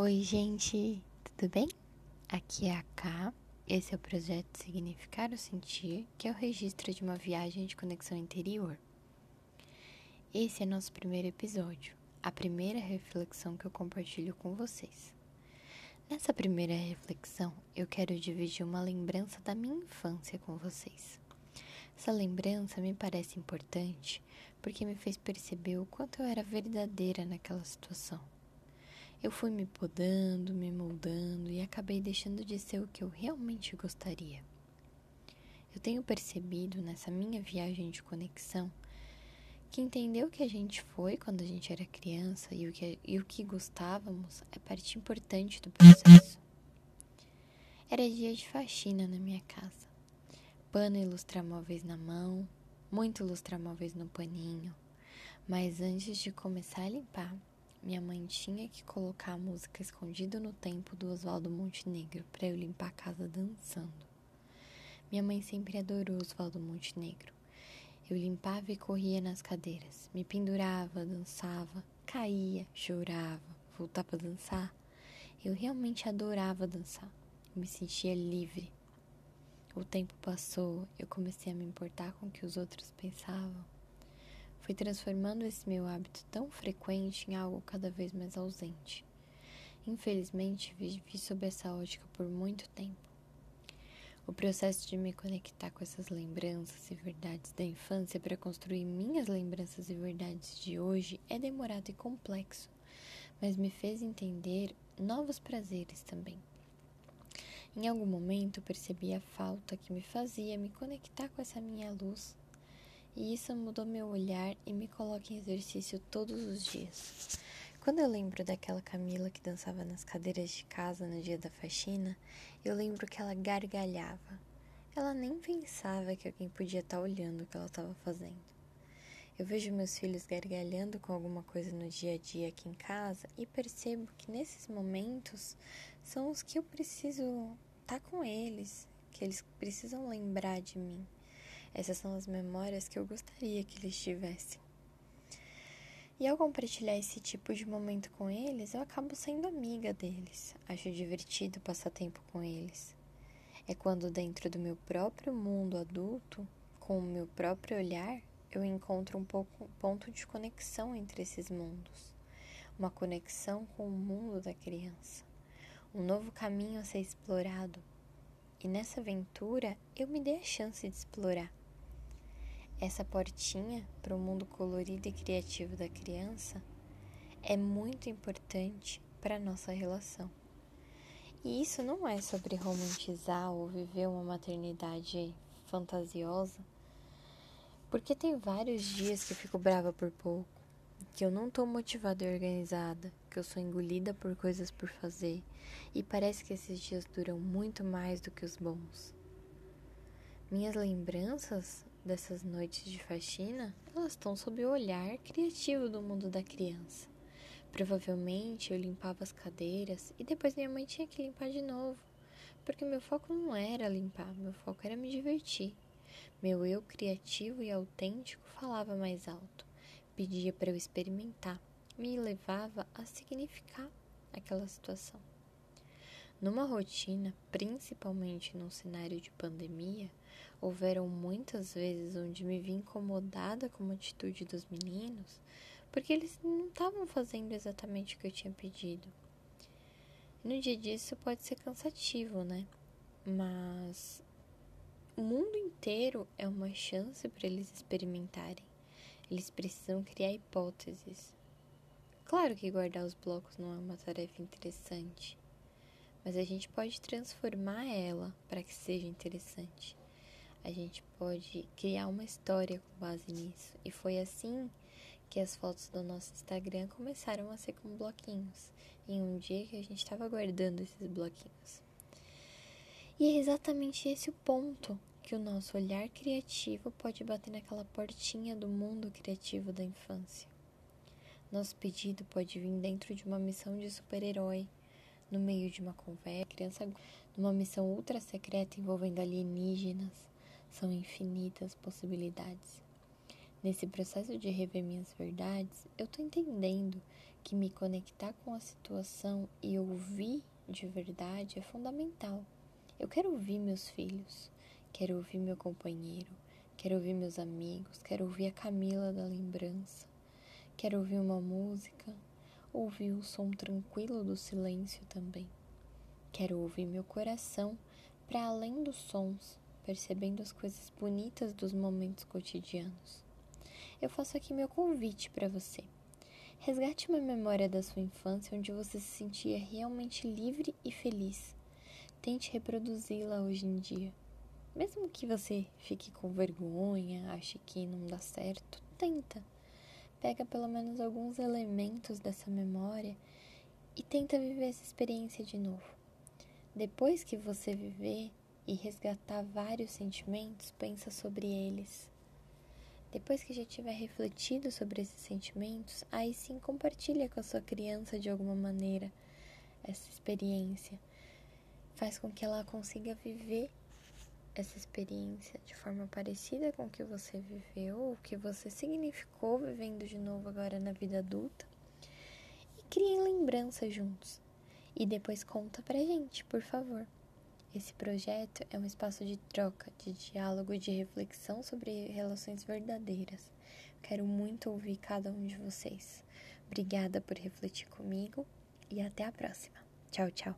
Oi, gente, tudo bem? Aqui é a K. Esse é o projeto Significar o Sentir, que é o registro de uma viagem de conexão interior. Esse é nosso primeiro episódio, a primeira reflexão que eu compartilho com vocês. Nessa primeira reflexão, eu quero dividir uma lembrança da minha infância com vocês. Essa lembrança me parece importante porque me fez perceber o quanto eu era verdadeira naquela situação. Eu fui me podando, me moldando e acabei deixando de ser o que eu realmente gostaria. Eu tenho percebido nessa minha viagem de conexão que entender o que a gente foi quando a gente era criança e o que, e o que gostávamos é parte importante do processo. Era dia de faxina na minha casa pano e lustramóveis na mão, muito lustramóveis no paninho. Mas antes de começar a limpar, minha mãe tinha que colocar a música escondida no tempo do Oswaldo Montenegro para eu limpar a casa dançando. Minha mãe sempre adorou Oswaldo Montenegro. Eu limpava e corria nas cadeiras, me pendurava, dançava, caía, chorava, voltava a dançar. Eu realmente adorava dançar. Me sentia livre, o tempo passou, eu comecei a me importar com o que os outros pensavam. Fui transformando esse meu hábito tão frequente em algo cada vez mais ausente. Infelizmente, vivi sob essa ótica por muito tempo. O processo de me conectar com essas lembranças e verdades da infância para construir minhas lembranças e verdades de hoje é demorado e complexo, mas me fez entender novos prazeres também. Em algum momento percebi a falta que me fazia me conectar com essa minha luz, e isso mudou meu olhar e me coloca em exercício todos os dias. Quando eu lembro daquela Camila que dançava nas cadeiras de casa no dia da faxina, eu lembro que ela gargalhava. Ela nem pensava que alguém podia estar olhando o que ela estava fazendo. Eu vejo meus filhos gargalhando com alguma coisa no dia a dia aqui em casa e percebo que nesses momentos são os que eu preciso estar tá com eles, que eles precisam lembrar de mim. Essas são as memórias que eu gostaria que eles tivessem. E ao compartilhar esse tipo de momento com eles, eu acabo sendo amiga deles. Acho divertido passar tempo com eles. É quando, dentro do meu próprio mundo adulto, com o meu próprio olhar, eu encontro um pouco ponto de conexão entre esses mundos. Uma conexão com o mundo da criança um novo caminho a ser explorado. E nessa aventura eu me dei a chance de explorar. Essa portinha para o mundo colorido e criativo da criança é muito importante para a nossa relação. E isso não é sobre romantizar ou viver uma maternidade fantasiosa, porque tem vários dias que eu fico brava por pouco, que eu não tô motivada e organizada, que eu sou engolida por coisas por fazer, e parece que esses dias duram muito mais do que os bons. Minhas lembranças dessas noites de faxina, elas estão sob o olhar criativo do mundo da criança. Provavelmente eu limpava as cadeiras e depois minha mãe tinha que limpar de novo, porque meu foco não era limpar, meu foco era me divertir. Meu eu criativo e autêntico falava mais alto pedia para eu experimentar, me levava a significar aquela situação. Numa rotina, principalmente num cenário de pandemia, houveram muitas vezes onde me vi incomodada com a atitude dos meninos, porque eles não estavam fazendo exatamente o que eu tinha pedido. No dia disso pode ser cansativo, né? Mas o mundo inteiro é uma chance para eles experimentarem. Eles precisam criar hipóteses. Claro que guardar os blocos não é uma tarefa interessante, mas a gente pode transformar ela para que seja interessante. A gente pode criar uma história com base nisso. E foi assim que as fotos do nosso Instagram começaram a ser com bloquinhos. Em um dia que a gente estava guardando esses bloquinhos. E é exatamente esse o ponto que o nosso olhar criativo pode bater naquela portinha do mundo criativo da infância. Nosso pedido pode vir dentro de uma missão de super-herói, no meio de uma conversa, criança, numa missão ultra secreta envolvendo alienígenas. São infinitas possibilidades. Nesse processo de rever minhas verdades, eu tô entendendo que me conectar com a situação e ouvir de verdade é fundamental. Eu quero ouvir meus filhos, quero ouvir meu companheiro, quero ouvir meus amigos, quero ouvir a Camila da lembrança, quero ouvir uma música, ouvir o som tranquilo do silêncio também. Quero ouvir meu coração para além dos sons, percebendo as coisas bonitas dos momentos cotidianos. Eu faço aqui meu convite para você. Resgate uma memória da sua infância onde você se sentia realmente livre e feliz. Tente reproduzi-la hoje em dia. Mesmo que você fique com vergonha, ache que não dá certo, tenta. Pega pelo menos alguns elementos dessa memória e tenta viver essa experiência de novo. Depois que você viver e resgatar vários sentimentos, pensa sobre eles. Depois que já tiver refletido sobre esses sentimentos, aí sim compartilha com a sua criança de alguma maneira essa experiência. Faz com que ela consiga viver essa experiência de forma parecida com o que você viveu, o que você significou vivendo de novo agora na vida adulta. E criem lembranças juntos. E depois conta pra gente, por favor. Esse projeto é um espaço de troca, de diálogo, de reflexão sobre relações verdadeiras. Quero muito ouvir cada um de vocês. Obrigada por refletir comigo e até a próxima. Tchau, tchau.